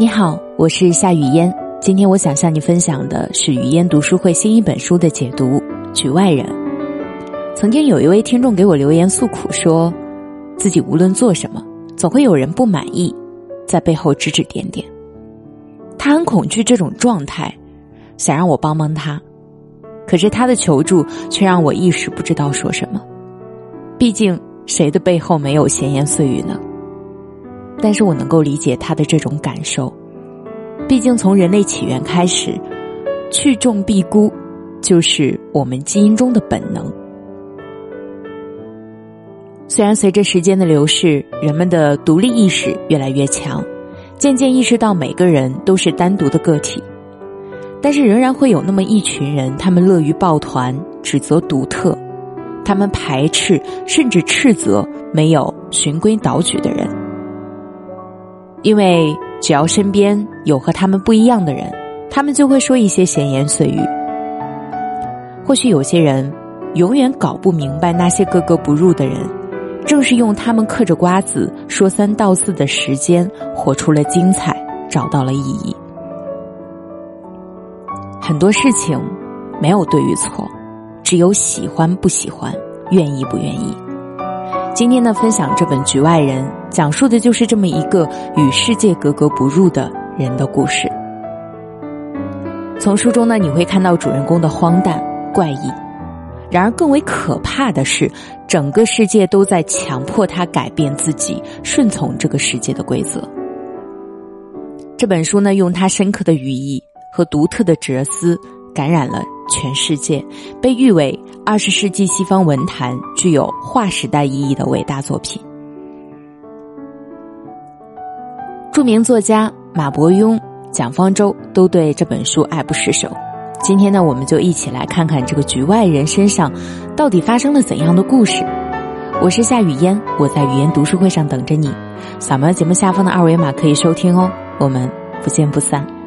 你好，我是夏雨嫣。今天我想向你分享的是雨嫣读书会新一本书的解读《局外人》。曾经有一位听众给我留言诉苦，说自己无论做什么，总会有人不满意，在背后指指点点。他很恐惧这种状态，想让我帮帮他。可是他的求助却让我一时不知道说什么。毕竟谁的背后没有闲言碎语呢？但是我能够理解他的这种感受，毕竟从人类起源开始，去重避孤，就是我们基因中的本能。虽然随着时间的流逝，人们的独立意识越来越强，渐渐意识到每个人都是单独的个体，但是仍然会有那么一群人，他们乐于抱团，指责独特，他们排斥甚至斥责没有循规蹈矩的人。因为只要身边有和他们不一样的人，他们就会说一些闲言碎语。或许有些人永远搞不明白那些格格不入的人，正是用他们嗑着瓜子说三道四的时间，活出了精彩，找到了意义。很多事情没有对与错，只有喜欢不喜欢，愿意不愿意。今天呢，分享这本《局外人》，讲述的就是这么一个与世界格格不入的人的故事。从书中呢，你会看到主人公的荒诞怪异，然而更为可怕的是，整个世界都在强迫他改变自己，顺从这个世界的规则。这本书呢，用他深刻的语义和独特的哲思，感染了。全世界被誉为二十世纪西方文坛具有划时代意义的伟大作品。著名作家马伯庸、蒋方舟都对这本书爱不释手。今天呢，我们就一起来看看这个局外人身上到底发生了怎样的故事。我是夏雨嫣，我在语言读书会上等着你。扫描节目下方的二维码可以收听哦。我们不见不散。